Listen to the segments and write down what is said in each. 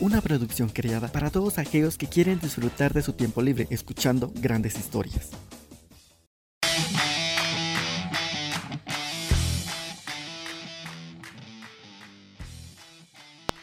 una producción creada para todos aquellos que quieren disfrutar de su tiempo libre escuchando grandes historias.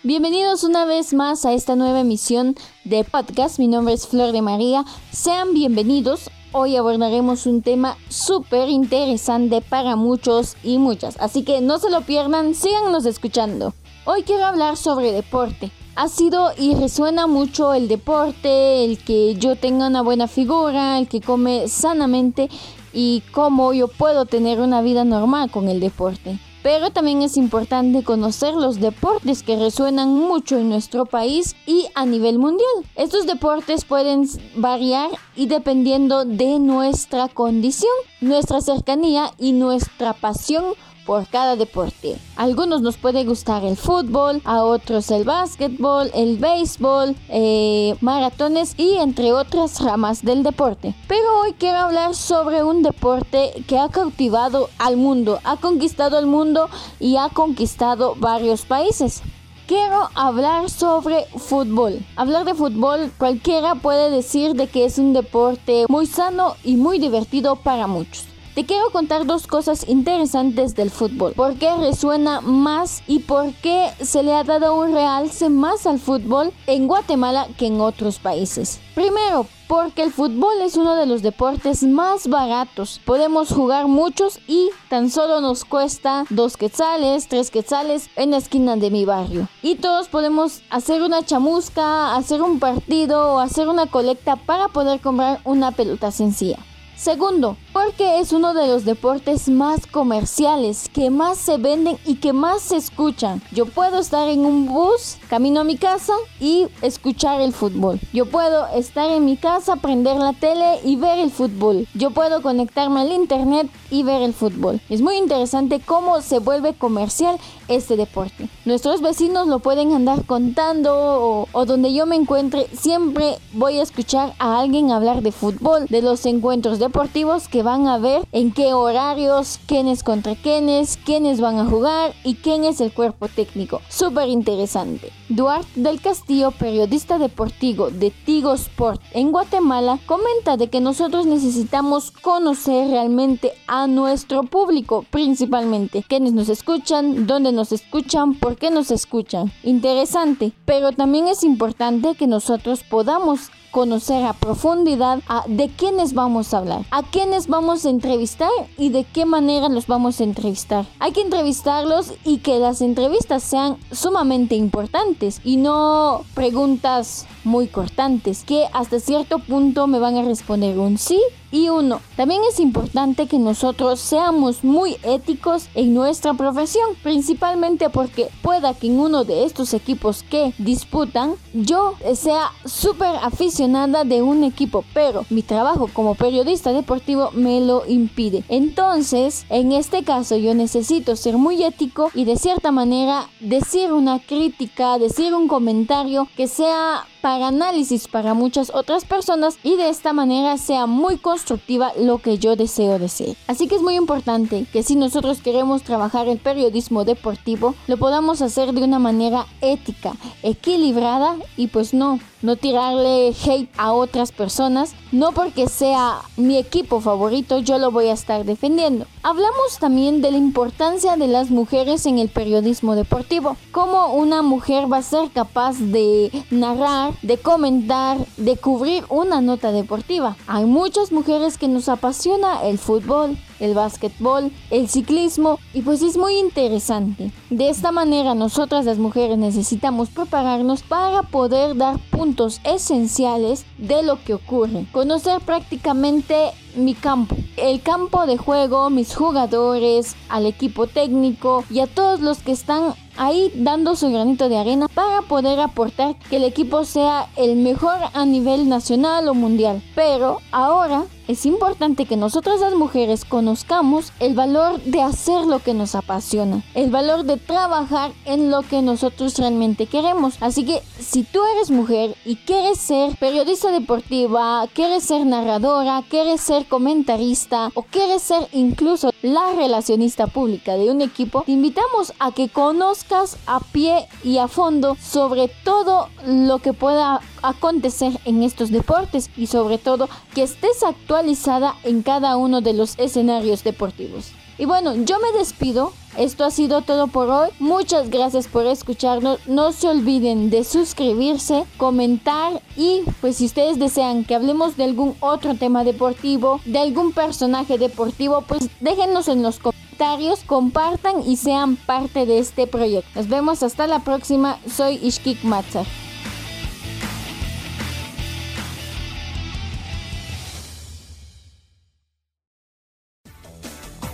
Bienvenidos una vez más a esta nueva emisión de podcast. Mi nombre es Flor de María. Sean bienvenidos. Hoy abordaremos un tema súper interesante para muchos y muchas. Así que no se lo pierdan, síganos escuchando. Hoy quiero hablar sobre deporte. Ha sido y resuena mucho el deporte, el que yo tenga una buena figura, el que come sanamente y cómo yo puedo tener una vida normal con el deporte. Pero también es importante conocer los deportes que resuenan mucho en nuestro país y a nivel mundial. Estos deportes pueden variar y dependiendo de nuestra condición, nuestra cercanía y nuestra pasión por cada deporte. Algunos nos puede gustar el fútbol, a otros el básquetbol, el béisbol, eh, maratones y entre otras ramas del deporte. Pero hoy quiero hablar sobre un deporte que ha cautivado al mundo, ha conquistado el mundo y ha conquistado varios países. Quiero hablar sobre fútbol. Hablar de fútbol cualquiera puede decir de que es un deporte muy sano y muy divertido para muchos. Te quiero contar dos cosas interesantes del fútbol. ¿Por qué resuena más y por qué se le ha dado un realce más al fútbol en Guatemala que en otros países? Primero, porque el fútbol es uno de los deportes más baratos. Podemos jugar muchos y tan solo nos cuesta dos quetzales, tres quetzales en la esquina de mi barrio. Y todos podemos hacer una chamusca, hacer un partido o hacer una colecta para poder comprar una pelota sencilla. Segundo, porque es uno de los deportes más comerciales, que más se venden y que más se escuchan. Yo puedo estar en un bus, camino a mi casa y escuchar el fútbol. Yo puedo estar en mi casa, prender la tele y ver el fútbol. Yo puedo conectarme al internet y ver el fútbol. Es muy interesante cómo se vuelve comercial este deporte. Nuestros vecinos lo pueden andar contando o, o donde yo me encuentre, siempre voy a escuchar a alguien hablar de fútbol, de los encuentros deportivos que van a ver en qué horarios, quiénes contra quiénes, quiénes van a jugar y quién es el cuerpo técnico. Súper interesante. Duarte del Castillo, periodista deportivo de Tigo Sport en Guatemala, comenta de que nosotros necesitamos conocer realmente a nuestro público, principalmente quienes nos escuchan, dónde nos escuchan, por qué nos escuchan. Interesante, pero también es importante que nosotros podamos conocer a profundidad a de quiénes vamos a hablar, a quiénes vamos a entrevistar y de qué manera los vamos a entrevistar. Hay que entrevistarlos y que las entrevistas sean sumamente importantes y no preguntas muy cortantes que hasta cierto punto me van a responder un sí y uno. También es importante que nosotros seamos muy éticos en nuestra profesión, principalmente porque pueda que en uno de estos equipos que disputan yo sea súper aficionada de un equipo, pero mi trabajo como periodista deportivo me lo impide. Entonces, en este caso yo necesito ser muy ético y de cierta manera decir una crítica, decir un comentario que sea para análisis para muchas otras personas y de esta manera sea muy constructiva lo que yo deseo decir. Así que es muy importante que si nosotros queremos trabajar el periodismo deportivo, lo podamos hacer de una manera ética, equilibrada y pues no, no tirarle hate a otras personas, no porque sea mi equipo favorito yo lo voy a estar defendiendo. Hablamos también de la importancia de las mujeres en el periodismo deportivo, cómo una mujer va a ser capaz de narrar de comentar, de cubrir una nota deportiva. Hay muchas mujeres que nos apasiona el fútbol, el básquetbol, el ciclismo y pues es muy interesante. De esta manera nosotras las mujeres necesitamos prepararnos para poder dar puntos esenciales de lo que ocurre. Conocer prácticamente mi campo, el campo de juego, mis jugadores, al equipo técnico y a todos los que están ahí dando su granito de arena para poder aportar que el equipo sea el mejor a nivel nacional o mundial. Pero ahora es importante que nosotras las mujeres conozcamos el valor de hacer lo que nos apasiona, el valor de trabajar en lo que nosotros realmente queremos. Así que si tú eres mujer y quieres ser periodista deportiva, quieres ser narradora, quieres ser comentarista o quieres ser incluso la relacionista pública de un equipo, te invitamos a que conozcas a pie y a fondo sobre todo lo que pueda acontecer en estos deportes y sobre todo que estés actualizada en cada uno de los escenarios deportivos. Y bueno, yo me despido. Esto ha sido todo por hoy. Muchas gracias por escucharnos. No se olviden de suscribirse, comentar y pues si ustedes desean que hablemos de algún otro tema deportivo, de algún personaje deportivo, pues déjenos en los comentarios, compartan y sean parte de este proyecto. Nos vemos hasta la próxima. Soy Ishkik Matzar.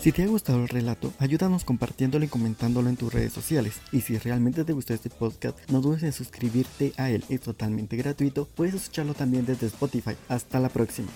Si te ha gustado el relato, ayúdanos compartiéndolo y comentándolo en tus redes sociales. Y si realmente te gustó este podcast, no dudes en suscribirte a él, es totalmente gratuito. Puedes escucharlo también desde Spotify. Hasta la próxima.